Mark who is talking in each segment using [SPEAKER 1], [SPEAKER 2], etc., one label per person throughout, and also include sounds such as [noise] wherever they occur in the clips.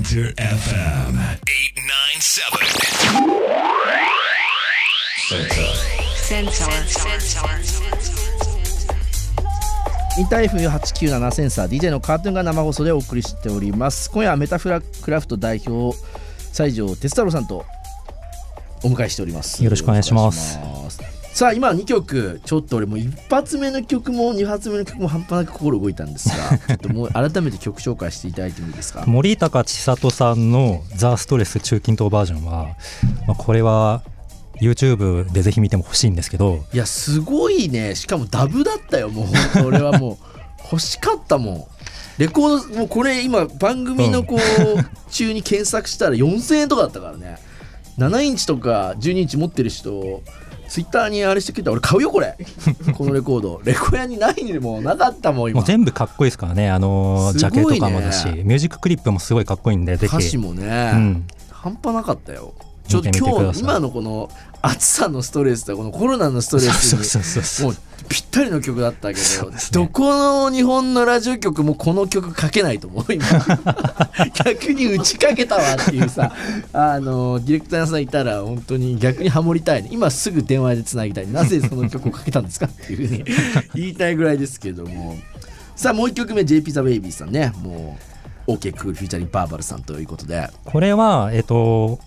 [SPEAKER 1] Center FM 897.
[SPEAKER 2] Sensor. Sensor.
[SPEAKER 3] インター F897 センサー DJ のカートゥーンが生放送でお送りしております今夜はメタフラクラフト代表西条哲太郎さんとお迎えしております
[SPEAKER 4] よろしくお願いします
[SPEAKER 3] さあ今2曲ちょっと俺もう一発目の曲も二発目の曲も半端なく心動いたんですが [laughs] ちょっともう改めて曲紹介していただいてもいいですか？
[SPEAKER 4] 森高千里さんの「ザ・ストレス中近東バージョンは、まあ、これは YouTube でぜひ見ても欲しいんですけど。
[SPEAKER 3] いやすごいね。しかもダブだったよもう。俺はもう欲しかったもん。レコードもうこれ今番組のこう、中に検索したら4000円とかだったからね。7インチとか12インチ持ってる人ツイッターにあれしてくれた。ら俺買うよこれ。[laughs] このレコード。レコヤにないにもなかったもん今。
[SPEAKER 4] もう全部かっこいいですからね。あのジャケとかもだしミュージッククリップもすごいかっこいいんで
[SPEAKER 3] 歌詞もね、
[SPEAKER 4] うん。
[SPEAKER 3] 半端なかったよ。ちょっと今日今のこの暑さのストレスとこのコロナのストレスに
[SPEAKER 4] そうそうそうそう。
[SPEAKER 3] もうぴったりの曲だったけど、
[SPEAKER 4] ね。
[SPEAKER 3] どこの日本のラジオ局もこの曲かけないと思う今。[laughs] 逆に打ちかけたわっていうさあのディレクターさんいたら本当に逆にハモりたいね。今すぐ電話でつなぎたいなぜその曲をかけたんですかっていうふうに言いたいぐらいですけども。さあもう一曲目 JP ザ・ベイビーさんね。もう OK クールフューチャリングバーバルさんということで。
[SPEAKER 4] これはえっと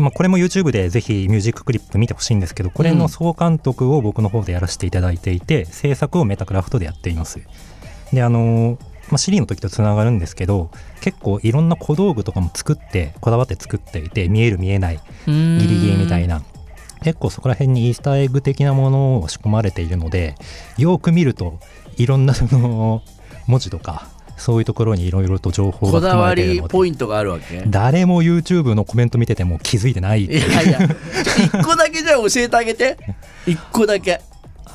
[SPEAKER 4] まあ、これも YouTube でぜひミュージッククリップ見てほしいんですけどこれの総監督を僕の方でやらせていただいていて、制作をメタクラフトでやっています。であのまあ、シリの時とつながるんですけど結構いろんな小道具とかも作ってこだわって作っていて見える見えないギリギリみたいな。結構そこら辺にイースターエッグ的なものを仕込まれているのでよく見るといろんなその文字とかそういうところにいろいろと情報が
[SPEAKER 3] こだわりポイントがあるわけ。
[SPEAKER 4] 誰も YouTube のコメント見てても気づいてない
[SPEAKER 3] いやいや一個だけじゃあ教えてあげて。[laughs] 一個だけ。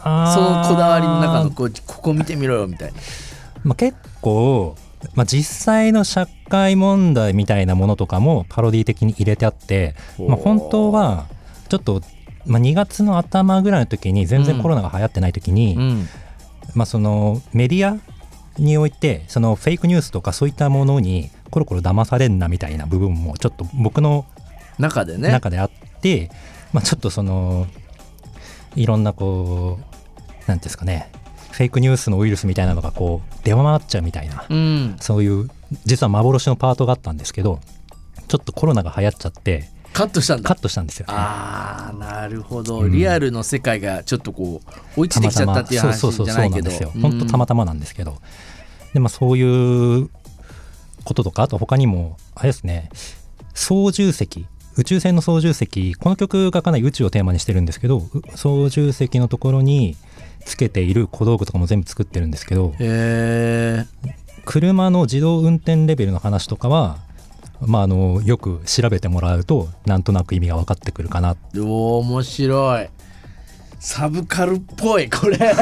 [SPEAKER 3] そのこだわりの中のこうここ見てみろよみたいな。
[SPEAKER 4] まあ、結構、まあ、実際の社会問題みたいなものとかもパロディ的に入れてあって、まあ、本当はちょっと、まあ、2月の頭ぐらいの時に全然コロナが流行ってない時に、
[SPEAKER 3] ん。
[SPEAKER 4] まあ、そのメディアにおいてそのフェイクニュースとかそういったものにコロコロ騙されんなみたいな部分もちょっと僕の
[SPEAKER 3] 中でね。
[SPEAKER 4] 中であって、まあ、ちょっとそのいろんなこうなんていうんですかねフェイクニュースのウイルスみたいなのがこう出回っちゃうみたいな
[SPEAKER 3] うん。
[SPEAKER 4] そういう実は幻のパートがあったんですけどちょっとコロナが流行っちゃって
[SPEAKER 3] カットしたんだ。
[SPEAKER 4] カットしたんですよ。ね。
[SPEAKER 3] あーなるほど、
[SPEAKER 4] うん。
[SPEAKER 3] リアルの世界がちょっとこう追いついてきちゃったっていう話
[SPEAKER 4] そうそうそう
[SPEAKER 3] じゃないけど。
[SPEAKER 4] そうなんですよ。本当たまたまなんですけど、でまあそういうこととかあと他にもあれですね。操縦席。宇宙船の操縦席。この曲がかなり宇宙をテーマにしてるんですけどう操縦席のところにつけている小道具とかも全部作ってるんですけど。
[SPEAKER 3] へえ
[SPEAKER 4] 車の自動運転レベルの話とかはまああのよく調べてもらうとなんとなく意味が分かってくるかな。
[SPEAKER 3] ー、おー面白い。サブカルっぽいこれ [laughs]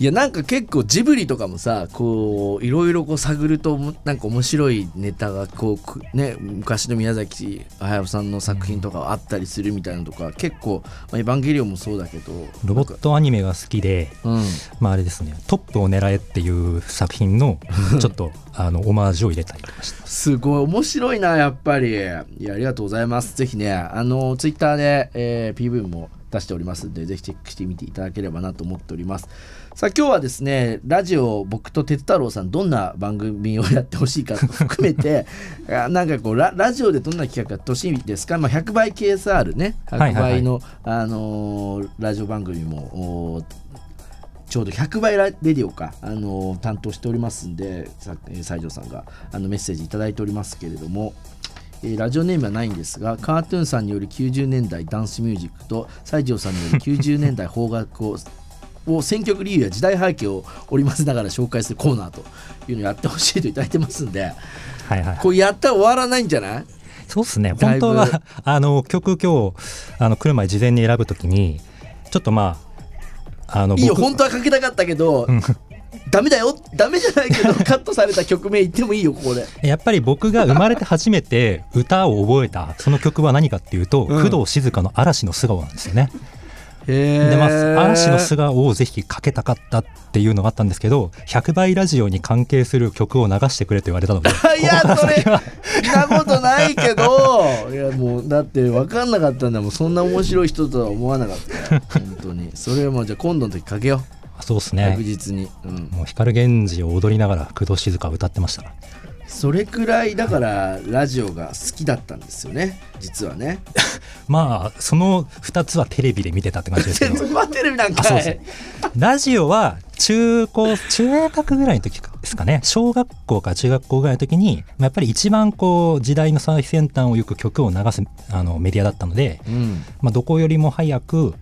[SPEAKER 3] いやなんか結構ジブリとかもさこういろいろこう探るともなんか面白いネタがこうくね昔の宮崎駿さんの作品とかあったりするみたいなのとか結構、まあ、エヴァンゲリオンもそうだけど
[SPEAKER 4] ロボットアニメが好きで
[SPEAKER 3] うん。
[SPEAKER 4] まああれですねトップを狙えっていう作品の [laughs] ちょっとあのオマージュを入れたりとかして
[SPEAKER 3] す。ごい面白いなやっぱり。いやありがとうございます。ぜひねあのツイッターで、えー PV も出しておりますのでぜひチェックしてみていただければなと思っておりますさあ今日はですねラジオ僕と哲太郎さんどんな番組をやってほしいか含めて [laughs] あなんかこうララジオでどんな企画やってほしいですか、まあ、100倍 KSR ね。100
[SPEAKER 4] はいはいはい。
[SPEAKER 3] 倍の、あのーラジオ番組もおちょうど100倍ラレディオか、あの担当しておりますんで、西条さんがあのメッセージいただいておりますけれども、えーラジオネームはないんですが、カートゥーンさんによる90年代ダンスミュージックと西条さんによる90年代邦楽をを選曲理由や時代背景を織り交ぜながら紹介するコーナーというのをやってほしいといただいてますんで、
[SPEAKER 4] はいはい。
[SPEAKER 3] これやったら終わらないんじゃない？
[SPEAKER 4] そうですね。本当はあの曲今日あの来る前事前に選ぶときにちょっとまああの
[SPEAKER 3] いいよ、
[SPEAKER 4] 僕
[SPEAKER 3] 本当はかけたかったけど、ダメだよ、ダメじゃないけど、[laughs] カットされた曲名言ってもいいよ、ここで。
[SPEAKER 4] やっぱり僕が生まれて初めて歌を覚えたその曲は何かっていうと、
[SPEAKER 3] うん。
[SPEAKER 4] 工藤静香の嵐の素顔なんですよね。
[SPEAKER 3] へえ
[SPEAKER 4] でまあ、嵐の素顔をぜひかけたかったっていうのがあったんですけど100倍ラジオに関係する曲を流してくれと言われたので [laughs]
[SPEAKER 3] いやそれなことないけどいやもうだって分かんなかったんだもん。そんな面白い人とは思わなかったよ本当に。それはもうじゃあ今度の時かけよ
[SPEAKER 4] そうです
[SPEAKER 3] う
[SPEAKER 4] ね。
[SPEAKER 3] 確実に、うん、
[SPEAKER 4] もう光源氏を踊りながら工藤静香を歌ってました
[SPEAKER 3] それくらいだからラジオが好きだったんですよね。実はね。[laughs]
[SPEAKER 4] まあその2つはテレビで見てたって感じですけど。
[SPEAKER 3] テレビなんか
[SPEAKER 4] あそうですラジオは中高中学ぐらいの時ですかね。小学校か中学校ぐらいの時にまあやっぱり一番こう時代の最先端をよく曲を流すあのメディアだったので、
[SPEAKER 3] うん。
[SPEAKER 4] まあ、どこよりも早く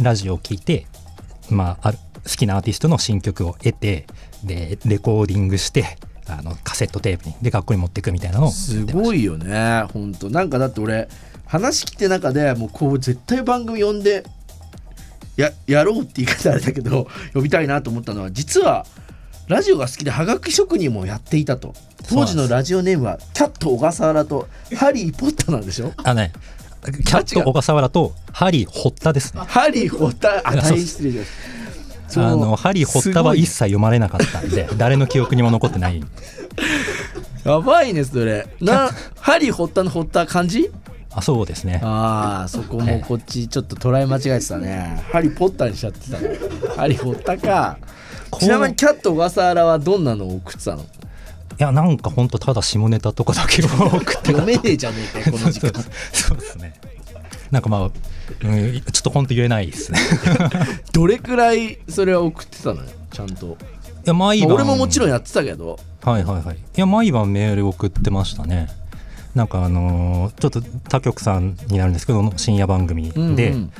[SPEAKER 4] ラジオを聴いて、まあ、ある好きなアーティストの新曲を得てでレコーディングしてあのカセットテープにで学校に持っていくみたいなのを
[SPEAKER 3] すごいよね本当。なんかだって俺話聞いて中でもうこう絶対番組呼んでややろうって言い方あれだけど呼びたいなと思ったのは実はラジオが好きではがき職人もやっていたと。当時のラジオネームはキャット小笠原とハリー・ポッターなんでしょ？
[SPEAKER 4] あねキャット小笠原とハリー・堀田ですね。
[SPEAKER 3] ハリー・ホッターあ大変失礼しました。そう
[SPEAKER 4] あのハリー・堀田は一切読まれなかったんで [laughs] 誰の記憶にも残ってない。
[SPEAKER 3] やばいねそれ。なハリー・ホッターのホッター漢字
[SPEAKER 4] あそうですね。
[SPEAKER 3] ああそこもこっちちょっと捉え間違えてたね。ハリー・ポッターにしちゃってたねハリー・ホッターかちなみにキャット小笠原はどんなのを送ってたの？
[SPEAKER 4] いやなんかほんとただ下ネタとかだけを送って
[SPEAKER 3] 読めねえじゃねえかよこの時間。[laughs]
[SPEAKER 4] そうですねなんかまあ、うん、ちょっと本当言えないですね。[laughs]
[SPEAKER 3] どれくらいそれは送ってたのよちゃんと、
[SPEAKER 4] いや毎
[SPEAKER 3] まあ
[SPEAKER 4] 晩
[SPEAKER 3] 俺ももちろんやってたけど。
[SPEAKER 4] はいはいはい。いや毎晩メール送ってましたね。なんかあのーちょっと他局さんになるんですけど深夜番組で、
[SPEAKER 3] うんうん。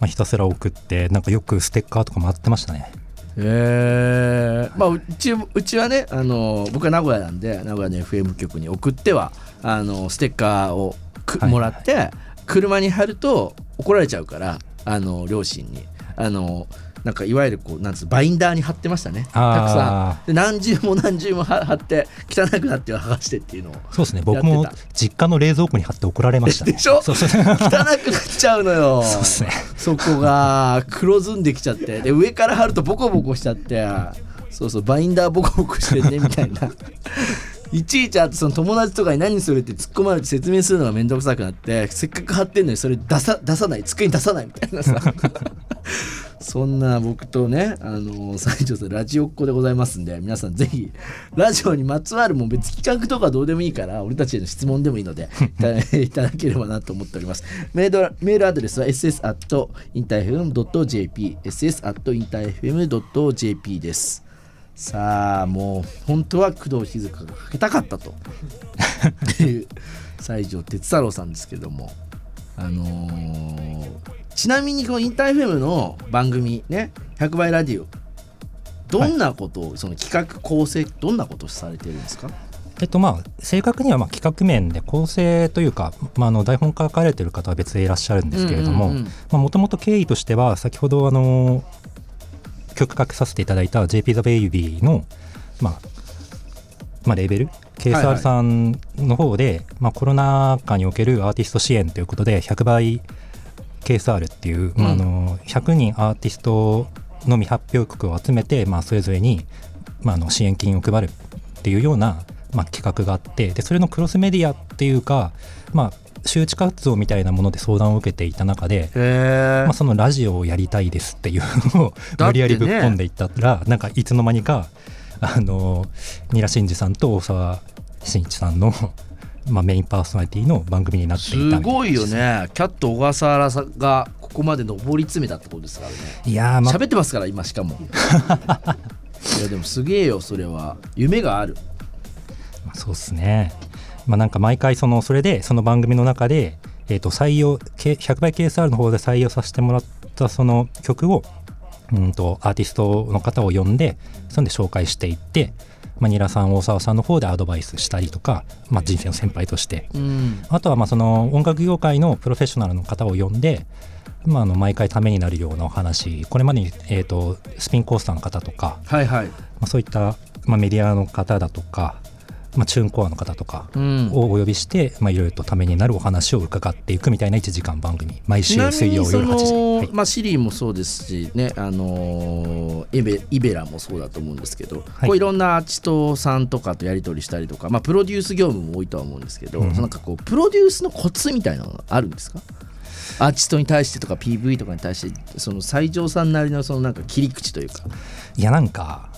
[SPEAKER 4] まあ、ひたすら送ってなんかよくステッカーとかもらってましたね。
[SPEAKER 3] へえまあうちうちはねあの僕は名古屋なんで名古屋の FM 局に送ってはあのステッカーをく、
[SPEAKER 4] はい。
[SPEAKER 3] もらって車に貼ると怒られちゃうからあの両親に。あのなんかいわゆるこうなんつうバインダーに貼ってましたね。たくさん。で何重も何重も貼貼って汚くなっては剥がしてっていうのを
[SPEAKER 4] そうですね。僕も実家の冷蔵庫に貼って怒られましたね。
[SPEAKER 3] でしょ？
[SPEAKER 4] そうそう。
[SPEAKER 3] 汚くなっちゃうのよ。
[SPEAKER 4] そうっすね。
[SPEAKER 3] そこが黒ずんできちゃって。で上から貼るとボコボコしちゃって。そうそうバインダーボコボコしてねみたいないちいちあとその友達とかに何それって突っ込まれて説明するのが面倒くさくなってせっかく貼ってんのにそれ出さ出さない机に出さないみたいなさ。[laughs] そんな僕とねあの西条さんラジオっ子でございますんで皆さんぜひラジオにまつわるも別企画とかどうでもいいから俺たちへの質問でもいいので [laughs] いただければなと思っております。メールメールアドレスは ss.interfm.jp ss.interfm.jp です。さあもう本当は工藤静香がかけたかったと。いう西条哲太郎さんですけども。あのーちなみにこのインターフェムの番組ね100倍ラディオ。どんなことを、その企画構成どんなことをされてるんですか？
[SPEAKER 4] えっとまあ正確にはまあ企画面で構成というか、まあ、あの台本書かれてる方は別でいらっしゃるんですけれどももともと経緯としては先ほどあの曲かけさせていただいた JP the Baby の、まあまあ、レーベル？
[SPEAKER 3] はいはい
[SPEAKER 4] KSR さんの方で、まあ、コロナ禍におけるアーティスト支援ということで100倍 KSR っていう、まあ、あの100人アーティストの未発表曲を集めて、まあ、それぞれに、まあ、あの支援金を配るっていうような、まあ、企画があってでそれのクロスメディアっていうか、まあ、周知活動みたいなもので相談を受けていた中で、
[SPEAKER 3] へ
[SPEAKER 4] まあ、そのラジオをやりたいですっていうのを無理やりぶっ込んでいったら、なんかいつの間にかあのニラ真司さんと大沢慎一さんの、まあ、メインパーソナリティの番組になっていた
[SPEAKER 3] す。ごいよね。キャット小笠原さんがここまで上り詰めたってことですからね。
[SPEAKER 4] いやー、まあ、
[SPEAKER 3] 喋ってますから今しかも。[laughs] いやでもすげえよそれは。夢がある。
[SPEAKER 4] まあそうですね。まあなんか毎回そのそれでその番組の中で、えー、と採用け100倍 KSR の方で採用させてもらったその曲をうんとアーティストの方を呼んでそんで紹介していって、まあ、ニラさん大沢さんの方でアドバイスしたりとか、まあ、人生の先輩として。
[SPEAKER 3] うん。
[SPEAKER 4] あとはまあその音楽業界のプロフェッショナルの方を呼んで、まあ、あの毎回ためになるようなお話。これまでに、えー、とスピンコースターの方とか、
[SPEAKER 3] はいはい。
[SPEAKER 4] まあ、そういった、まあ、メディアの方だとかまあ、チューンコアの方とか
[SPEAKER 3] うん。
[SPEAKER 4] をお呼びして、まあ、いろいろとためになるお話を伺っていくみたいな1時間番組毎週水曜夜8時、
[SPEAKER 3] の、
[SPEAKER 4] はい。
[SPEAKER 3] まあ、シリーもそうですしね、あのーイベイベラもそうだと思うんですけど、
[SPEAKER 4] はい。
[SPEAKER 3] こういろんなアーティストさんとかとやり取りしたりとか、まあ、プロデュース業務も多いとは思うんですけど、
[SPEAKER 4] うん。
[SPEAKER 3] なんかこうプロデュースのコツみたいなのがあるんですか？アーティストに対してとか PV とかに対してその西条さんなりのそのなんか切り口というか。
[SPEAKER 4] いやなんか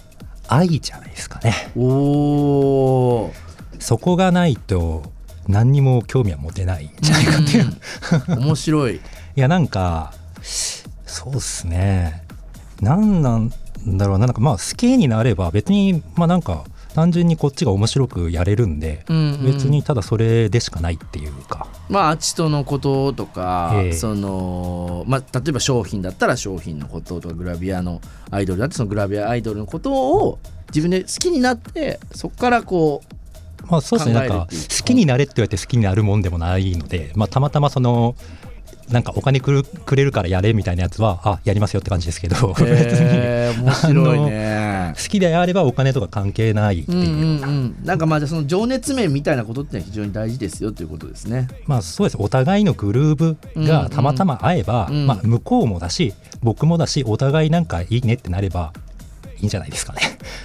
[SPEAKER 4] 愛じゃないですかね。
[SPEAKER 3] おー。
[SPEAKER 4] そこがないと何にも興味は持てないんじゃないかっていう。
[SPEAKER 3] うん。面白い。[laughs]
[SPEAKER 4] いやなんかそうっすね。なんなんだろうな。なんかまあ好きになれば別にまあなんか単純にこっちが面白くやれるんで、
[SPEAKER 3] うんうん。
[SPEAKER 4] 別にただそれでしかないっていうか
[SPEAKER 3] まあアーティストのこととか、
[SPEAKER 4] ええ。
[SPEAKER 3] そのまあ、例えば商品だったら商品のこととかグラビアのアイドルだってそのグラビアアイドルのことを自分で好きになってそこからこう
[SPEAKER 4] まあそうですね。なんか好きになれって言われて好きになるもんでもないので、まあ、たまたまそのなんかお金くるくれるからやれみたいなやつはあやりますよって感じですけど、
[SPEAKER 3] えー [laughs] 面白いね。
[SPEAKER 4] 好きであればお金とか関係ないっていうう、
[SPEAKER 3] んうんうん、なんかまあじゃあその情熱面みたいなことって非常に大事ですよということですね。
[SPEAKER 4] まあそうですお互いのグルーブがたまたま合えば、
[SPEAKER 3] うんうん
[SPEAKER 4] まあ、向こうもだし僕もだしお互いなんかいいねってなればいいんじゃないですかね。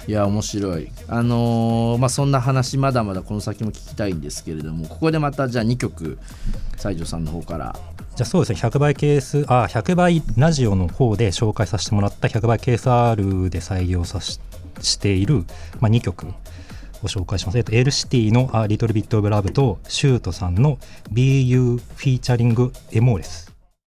[SPEAKER 3] いや面白い。あのーまあそんな話まだまだこの先も聞きたいんですけれどもここでまたじゃあ2曲西条さんの方から。
[SPEAKER 4] じゃあそうですね100倍ケースあ100倍ラジオの方で紹介させてもらった100倍 KSR で採用さししている、まあ、2曲を紹介します。えっと、エルシティの「リトルビットオブラブ」とシュートさんの「BU フィーチャリングエモーレス